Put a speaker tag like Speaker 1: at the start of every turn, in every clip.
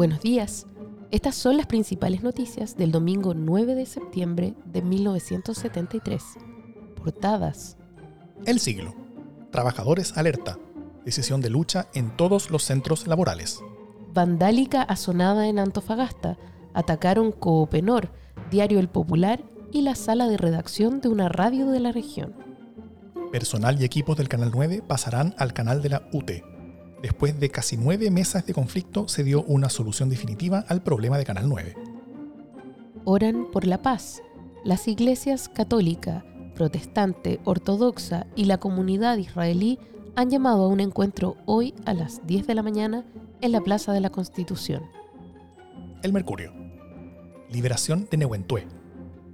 Speaker 1: Buenos días. Estas son las principales noticias del domingo 9 de septiembre de 1973. Portadas.
Speaker 2: El siglo. Trabajadores alerta. Decisión de lucha en todos los centros laborales.
Speaker 1: Vandálica asonada en Antofagasta. Atacaron Coopenor, Diario El Popular y la sala de redacción de una radio de la región.
Speaker 2: Personal y equipos del Canal 9 pasarán al canal de la UTE. Después de casi nueve meses de conflicto, se dio una solución definitiva al problema de Canal 9.
Speaker 1: Oran por la paz. Las iglesias católica, protestante, ortodoxa y la comunidad israelí han llamado a un encuentro hoy a las 10 de la mañana en la Plaza de la Constitución.
Speaker 2: El Mercurio. Liberación de Nehuentué.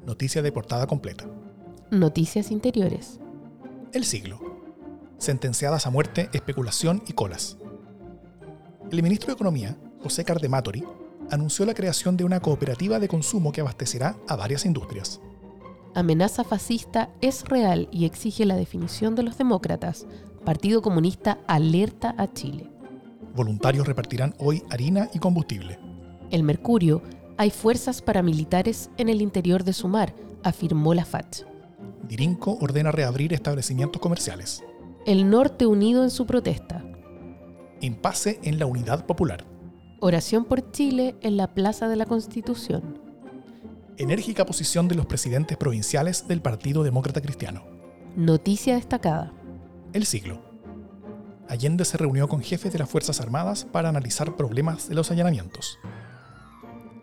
Speaker 2: Noticia de portada completa.
Speaker 1: Noticias interiores.
Speaker 2: El siglo sentenciadas a muerte, especulación y colas. El ministro de Economía, José Cardematori, anunció la creación de una cooperativa de consumo que abastecerá a varias industrias.
Speaker 1: Amenaza fascista es real y exige la definición de los demócratas. Partido Comunista alerta a Chile.
Speaker 2: Voluntarios repartirán hoy harina y combustible.
Speaker 1: El Mercurio, hay fuerzas paramilitares en el interior de Sumar, afirmó la FACH.
Speaker 2: Dirinco ordena reabrir establecimientos comerciales
Speaker 1: el norte unido en su protesta.
Speaker 2: Impasse en la unidad popular.
Speaker 1: Oración por Chile en la Plaza de la Constitución.
Speaker 2: Enérgica posición de los presidentes provinciales del Partido Demócrata Cristiano.
Speaker 1: Noticia destacada.
Speaker 2: El siglo. Allende se reunió con jefes de las Fuerzas Armadas para analizar problemas de los allanamientos.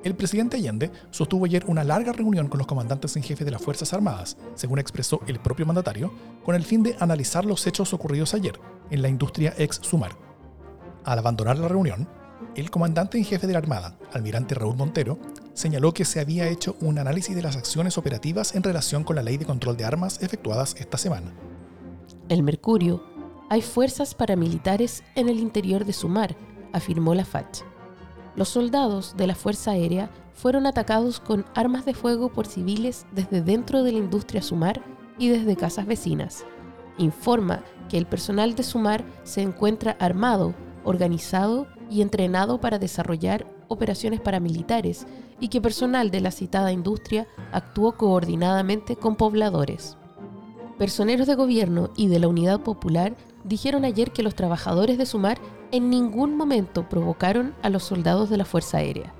Speaker 2: El presidente Allende sostuvo ayer una larga reunión con los comandantes en jefe de las Fuerzas Armadas, según expresó el propio mandatario, con el fin de analizar los hechos ocurridos ayer en la industria ex Sumar. Al abandonar la reunión, el comandante en jefe de la Armada, almirante Raúl Montero, señaló que se había hecho un análisis de las acciones operativas en relación con la ley de control de armas efectuadas esta semana.
Speaker 1: El Mercurio, hay fuerzas paramilitares en el interior de Sumar, afirmó la FACH. Los soldados de la Fuerza Aérea fueron atacados con armas de fuego por civiles desde dentro de la industria Sumar y desde casas vecinas. Informa que el personal de Sumar se encuentra armado, organizado y entrenado para desarrollar operaciones paramilitares y que personal de la citada industria actuó coordinadamente con pobladores. Personeros de gobierno y de la Unidad Popular dijeron ayer que los trabajadores de Sumar en ningún momento provocaron a los soldados de la Fuerza Aérea.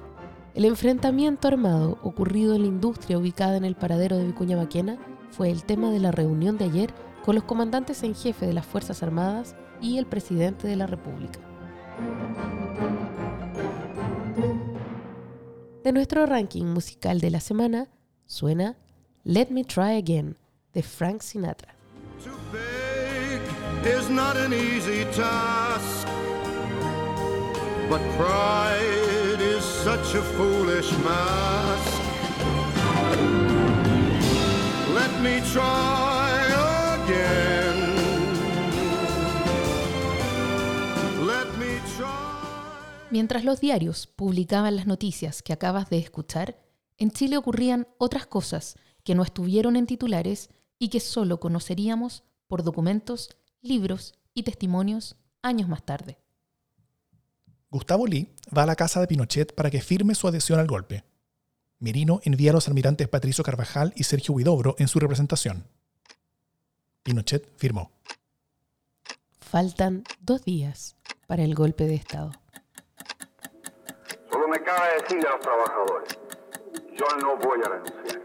Speaker 1: El enfrentamiento armado ocurrido en la industria ubicada en el paradero de Vicuña Maquena fue el tema de la reunión de ayer con los comandantes en jefe de las Fuerzas Armadas y el presidente de la República. De nuestro ranking musical de la semana suena Let Me Try Again de Frank Sinatra. Is not an easy task. But pride is such a foolish mask. Let me try. Mientras los diarios publicaban las noticias que acabas de escuchar, en Chile ocurrían otras cosas que no estuvieron en titulares y que solo conoceríamos por documentos libros y testimonios años más tarde.
Speaker 2: Gustavo Lee va a la casa de Pinochet para que firme su adhesión al golpe. Merino envía a los almirantes Patricio Carvajal y Sergio Huidobro en su representación. Pinochet firmó.
Speaker 1: Faltan dos días para el golpe de Estado.
Speaker 3: Solo me cabe decirle a los trabajadores, yo no voy a renunciar.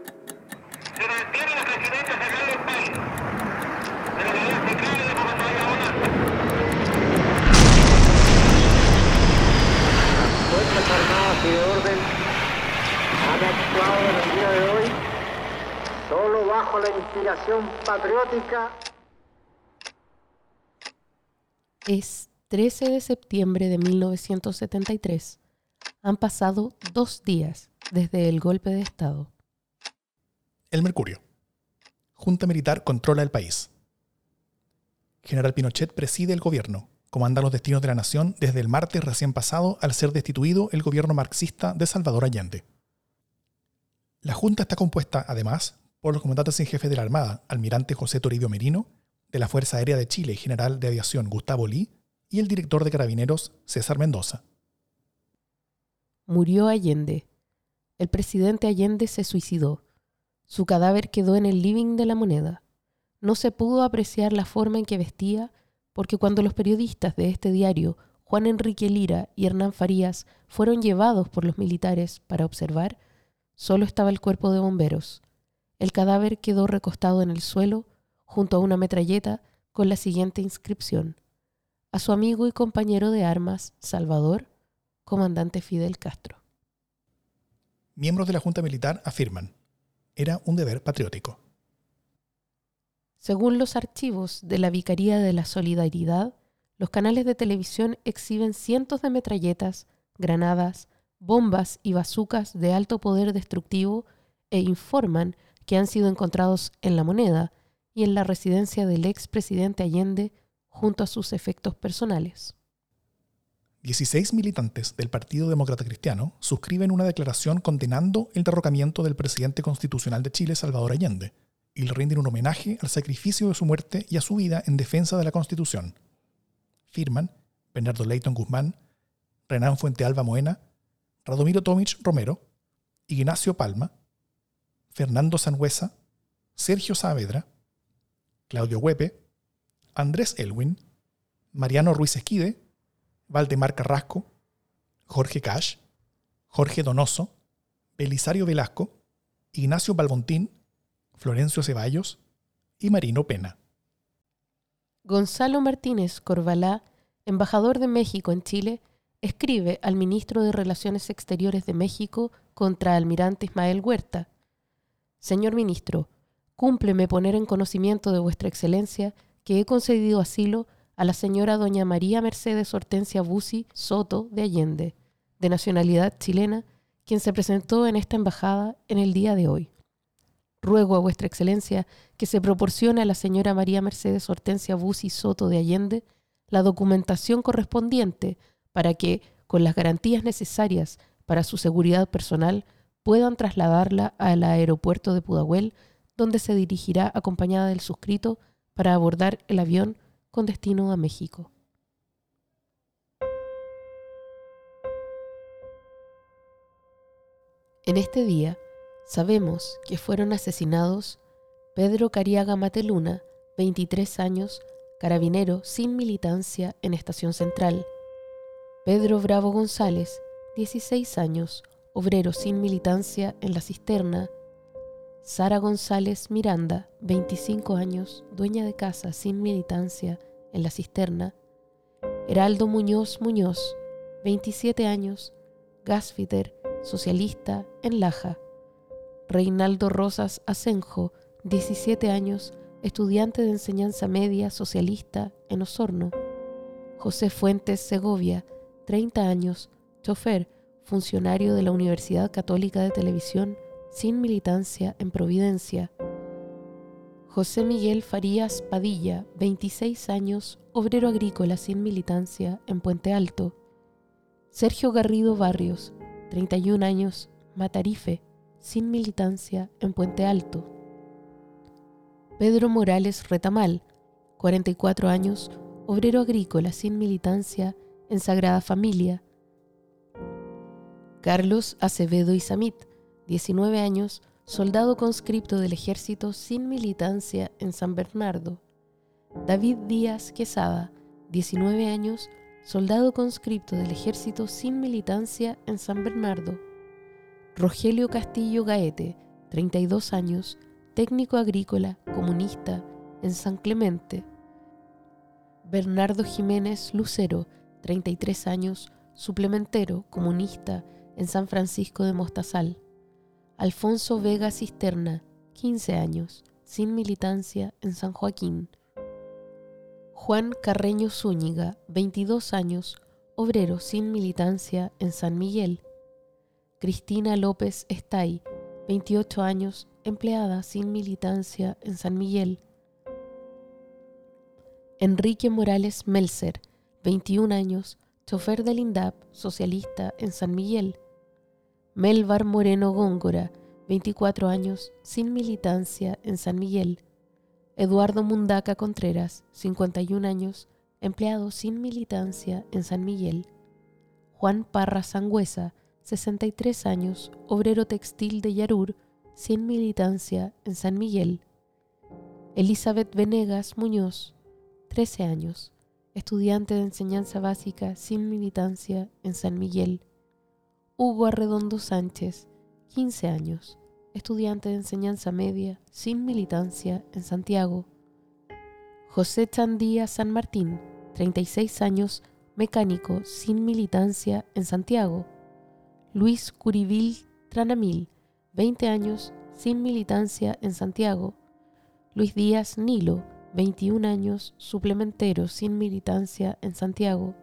Speaker 3: Se mantiene la presidencia central del país.
Speaker 4: Y de Orden han actuado en el día de hoy solo bajo la inspiración patriótica.
Speaker 1: Es 13 de septiembre de 1973. Han pasado dos días desde el golpe de Estado.
Speaker 2: El Mercurio. Junta Militar controla el país. General Pinochet preside el gobierno, comanda los destinos de la nación desde el martes recién pasado al ser destituido el gobierno marxista de Salvador Allende. La Junta está compuesta, además, por los comandantes en jefe de la Armada, almirante José Toribio Merino, de la Fuerza Aérea de Chile, general de aviación Gustavo Lee, y el director de carabineros César Mendoza.
Speaker 1: Murió Allende. El presidente Allende se suicidó. Su cadáver quedó en el living de la moneda. No se pudo apreciar la forma en que vestía porque cuando los periodistas de este diario, Juan Enrique Lira y Hernán Farías, fueron llevados por los militares para observar, solo estaba el cuerpo de bomberos. El cadáver quedó recostado en el suelo junto a una metralleta con la siguiente inscripción. A su amigo y compañero de armas, Salvador, comandante Fidel Castro.
Speaker 2: Miembros de la Junta Militar afirman, era un deber patriótico.
Speaker 1: Según los archivos de la Vicaría de la Solidaridad, los canales de televisión exhiben cientos de metralletas, granadas, bombas y bazucas de alto poder destructivo e informan que han sido encontrados en la moneda y en la residencia del expresidente Allende junto a sus efectos personales.
Speaker 2: 16 militantes del Partido Demócrata Cristiano suscriben una declaración condenando el derrocamiento del presidente constitucional de Chile, Salvador Allende, y le rinden un homenaje al sacrificio de su muerte y a su vida en defensa de la Constitución. Firman Bernardo Leighton Guzmán, Renan Fuente Alba Moena, Radomiro Tomic Romero, Ignacio Palma, Fernando Sangüesa, Sergio Saavedra, Claudio Huepe, Andrés Elwin, Mariano Ruiz Esquide, Valdemar Carrasco, Jorge Cash, Jorge Donoso, Belisario Velasco, Ignacio Balbontín Florencio Ceballos y Marino Pena.
Speaker 1: Gonzalo Martínez Corvalá, embajador de México en Chile, escribe al ministro de Relaciones Exteriores de México contra almirante Ismael Huerta. Señor ministro, cúmpleme poner en conocimiento de vuestra excelencia que he concedido asilo a la señora doña María Mercedes Hortensia Busi Soto de Allende, de nacionalidad chilena, quien se presentó en esta embajada en el día de hoy. Ruego a vuestra excelencia que se proporcione a la señora María Mercedes Hortensia Busi Soto de Allende la documentación correspondiente para que, con las garantías necesarias para su seguridad personal, puedan trasladarla al aeropuerto de Pudahuel, donde se dirigirá acompañada del suscrito para abordar el avión con destino a México. En este día, Sabemos que fueron asesinados Pedro Cariaga Mateluna, 23 años, carabinero sin militancia en Estación Central. Pedro Bravo González, 16 años, obrero sin militancia en La Cisterna. Sara González Miranda, 25 años, dueña de casa sin militancia en La Cisterna. Heraldo Muñoz Muñoz, 27 años, gasfiter, socialista en Laja. Reinaldo Rosas Asenjo, 17 años, estudiante de enseñanza media socialista en Osorno. José Fuentes Segovia, 30 años, chofer, funcionario de la Universidad Católica de Televisión, sin militancia en Providencia. José Miguel Farías Padilla, 26 años, obrero agrícola sin militancia en Puente Alto. Sergio Garrido Barrios, 31 años, Matarife, sin militancia en Puente Alto. Pedro Morales Retamal, 44 años, obrero agrícola sin militancia en Sagrada Familia. Carlos Acevedo Isamit, 19 años, soldado conscripto del ejército sin militancia en San Bernardo. David Díaz Quesada, 19 años, soldado conscripto del ejército sin militancia en San Bernardo. Rogelio Castillo Gaete, 32 años, técnico agrícola, comunista, en San Clemente. Bernardo Jiménez Lucero, 33 años, suplementero, comunista, en San Francisco de Mostazal. Alfonso Vega Cisterna, 15 años, sin militancia, en San Joaquín. Juan Carreño Zúñiga, 22 años, obrero sin militancia en San Miguel. Cristina López Estay, 28 años, empleada sin militancia en San Miguel. Enrique Morales Melzer, 21 años, chofer del INDAP, socialista en San Miguel. Melvar Moreno Góngora, 24 años, sin militancia en San Miguel. Eduardo Mundaca Contreras, 51 años, empleado sin militancia en San Miguel. Juan Parra Sangüesa, 63 años, obrero textil de Yarur, sin militancia en San Miguel. Elizabeth Venegas Muñoz, 13 años, estudiante de enseñanza básica sin militancia en San Miguel. Hugo Arredondo Sánchez, 15 años, estudiante de enseñanza media sin militancia en Santiago. José Chandía San Martín, 36 años, mecánico sin militancia en Santiago. Luis Curivil Tranamil, 20 años, sin militancia en Santiago. Luis Díaz Nilo, 21 años, suplementero sin militancia en Santiago.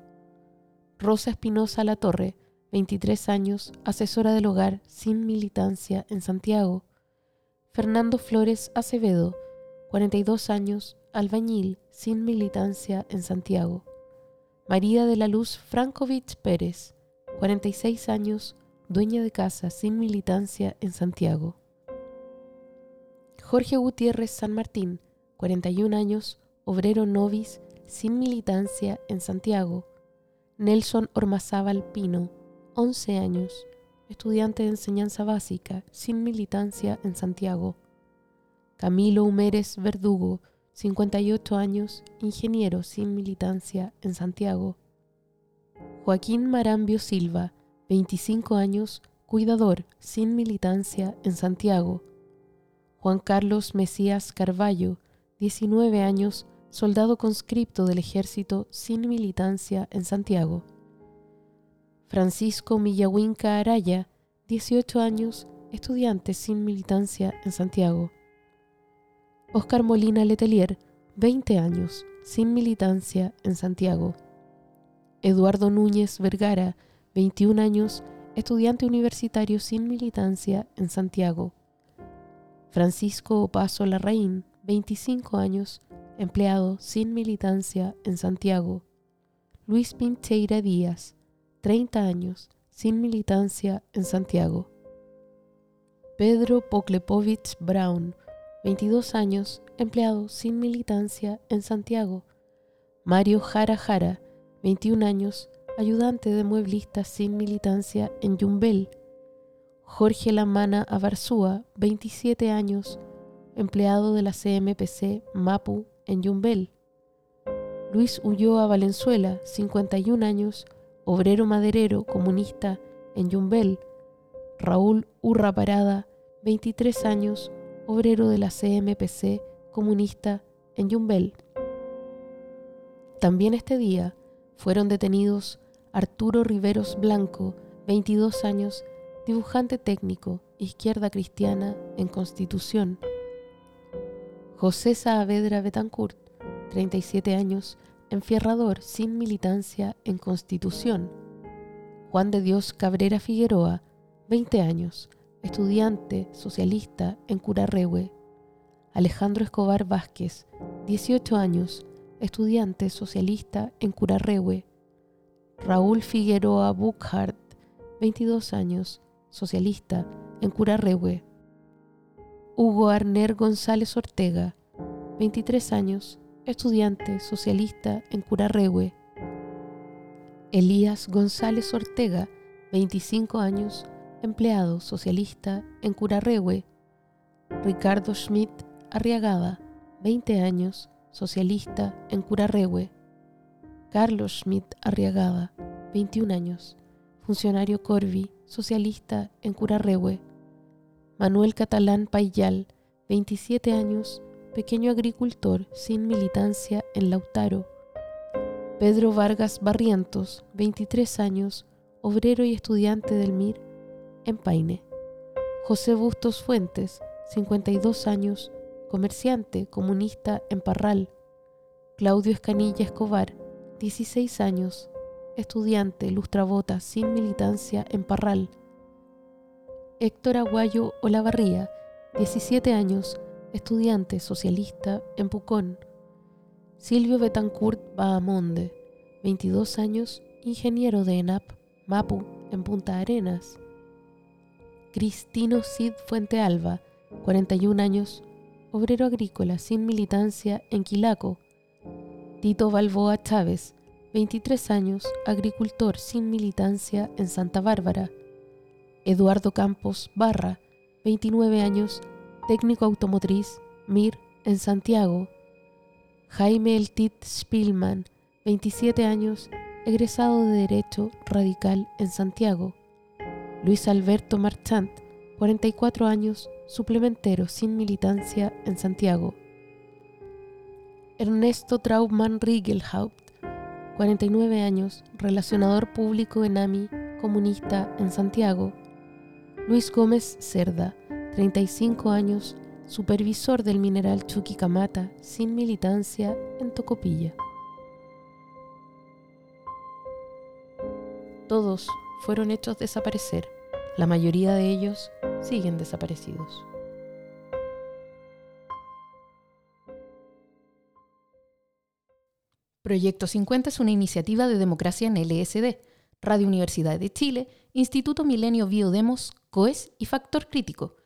Speaker 1: Rosa Espinosa La Torre, 23 años, asesora del hogar sin militancia en Santiago. Fernando Flores Acevedo, 42 años, albañil sin militancia en Santiago. María de la Luz Frankovich Pérez, 46 años, dueña de casa sin militancia en Santiago. Jorge Gutiérrez San Martín, 41 años, obrero novis sin militancia en Santiago. Nelson Ormazábal Pino, 11 años, estudiante de enseñanza básica, sin militancia en Santiago. Camilo Humérez Verdugo, 58 años, ingeniero sin militancia en Santiago. Joaquín Marambio Silva, 25 años, cuidador sin militancia en Santiago. Juan Carlos Mesías Carballo, 19 años, soldado conscripto del ejército sin militancia en Santiago. Francisco Millahuinca Araya, 18 años, estudiante sin militancia en Santiago. Oscar Molina Letelier, 20 años, sin militancia en Santiago. Eduardo Núñez Vergara, 21 años, estudiante universitario sin militancia en Santiago. Francisco Opaso Larraín, 25 años, empleado sin militancia en Santiago. Luis Pincheira Díaz, 30 años, sin militancia en Santiago. Pedro Poklepovich Brown, 22 años, empleado sin militancia en Santiago. Mario Jara Jara, 21 años, ayudante de mueblista sin militancia en Yumbel. Jorge Lamana Abarzúa, 27 años, empleado de la CMPC Mapu en Yumbel. Luis Ulloa Valenzuela, 51 años, obrero maderero comunista en Yumbel, Raúl Urra Parada, 23 años, obrero de la CMPC comunista en Yumbel. También este día fueron detenidos Arturo Riveros Blanco, 22 años, dibujante técnico, izquierda cristiana en Constitución. José Saavedra Betancourt, 37 años, enfierrador sin militancia en Constitución. Juan de Dios Cabrera Figueroa, 20 años, estudiante socialista en Curarrehue. Alejandro Escobar Vázquez, 18 años, estudiante socialista en Curarrehue. Raúl Figueroa Buchart, 22 años, socialista en Curarrehue. Hugo Arner González Ortega, 23 años, estudiante socialista en Curarrehue. Elías González Ortega, 25 años, empleado socialista en Curarrehue. Ricardo Schmidt Arriagada, 20 años, socialista en Curarrehue. Carlos Schmidt Arriagada, 21 años, funcionario Corvi, socialista en Curarrehue. Manuel Catalán Payal, 27 años, pequeño agricultor sin militancia en Lautaro. Pedro Vargas Barrientos, 23 años, obrero y estudiante del MIR en Paine. José Bustos Fuentes, 52 años, comerciante comunista en Parral. Claudio Escanilla Escobar, 16 años, estudiante, lustrabota, sin militancia en Parral. Héctor Aguayo Olavarría, 17 años, estudiante socialista en Pucón. Silvio Betancourt Bahamonde, 22 años, ingeniero de ENAP, Mapu, en Punta Arenas. Cristino Cid Fuente Alba, 41 años, obrero agrícola sin militancia en Quilaco. Tito Balboa Chávez, 23 años, agricultor sin militancia en Santa Bárbara. Eduardo Campos Barra, 29 años, técnico automotriz, MIR, en Santiago. Jaime Eltit Spielman, 27 años, egresado de Derecho Radical en Santiago. Luis Alberto Marchant, 44 años, suplementero sin militancia en Santiago. Ernesto Traubmann Riegelhaupt, 49 años, relacionador público en AMI, comunista en Santiago. Luis Gómez Cerda, 35 años, supervisor del mineral Chuquicamata, sin militancia en Tocopilla. Todos fueron hechos desaparecer. La mayoría de ellos siguen desaparecidos.
Speaker 5: Proyecto 50 es una iniciativa de democracia en LSD, Radio Universidad de Chile, Instituto Milenio Biodemos, COES y Factor Crítico.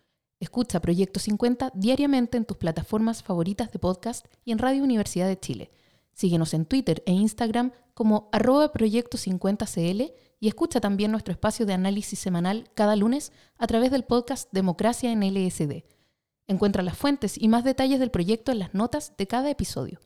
Speaker 5: Escucha Proyecto 50 diariamente en tus plataformas favoritas de podcast y en Radio Universidad de Chile. Síguenos en Twitter e Instagram como arroba Proyecto 50CL y escucha también nuestro espacio de análisis semanal cada lunes a través del podcast Democracia en LSD. Encuentra las fuentes y más detalles del proyecto en las notas de cada episodio.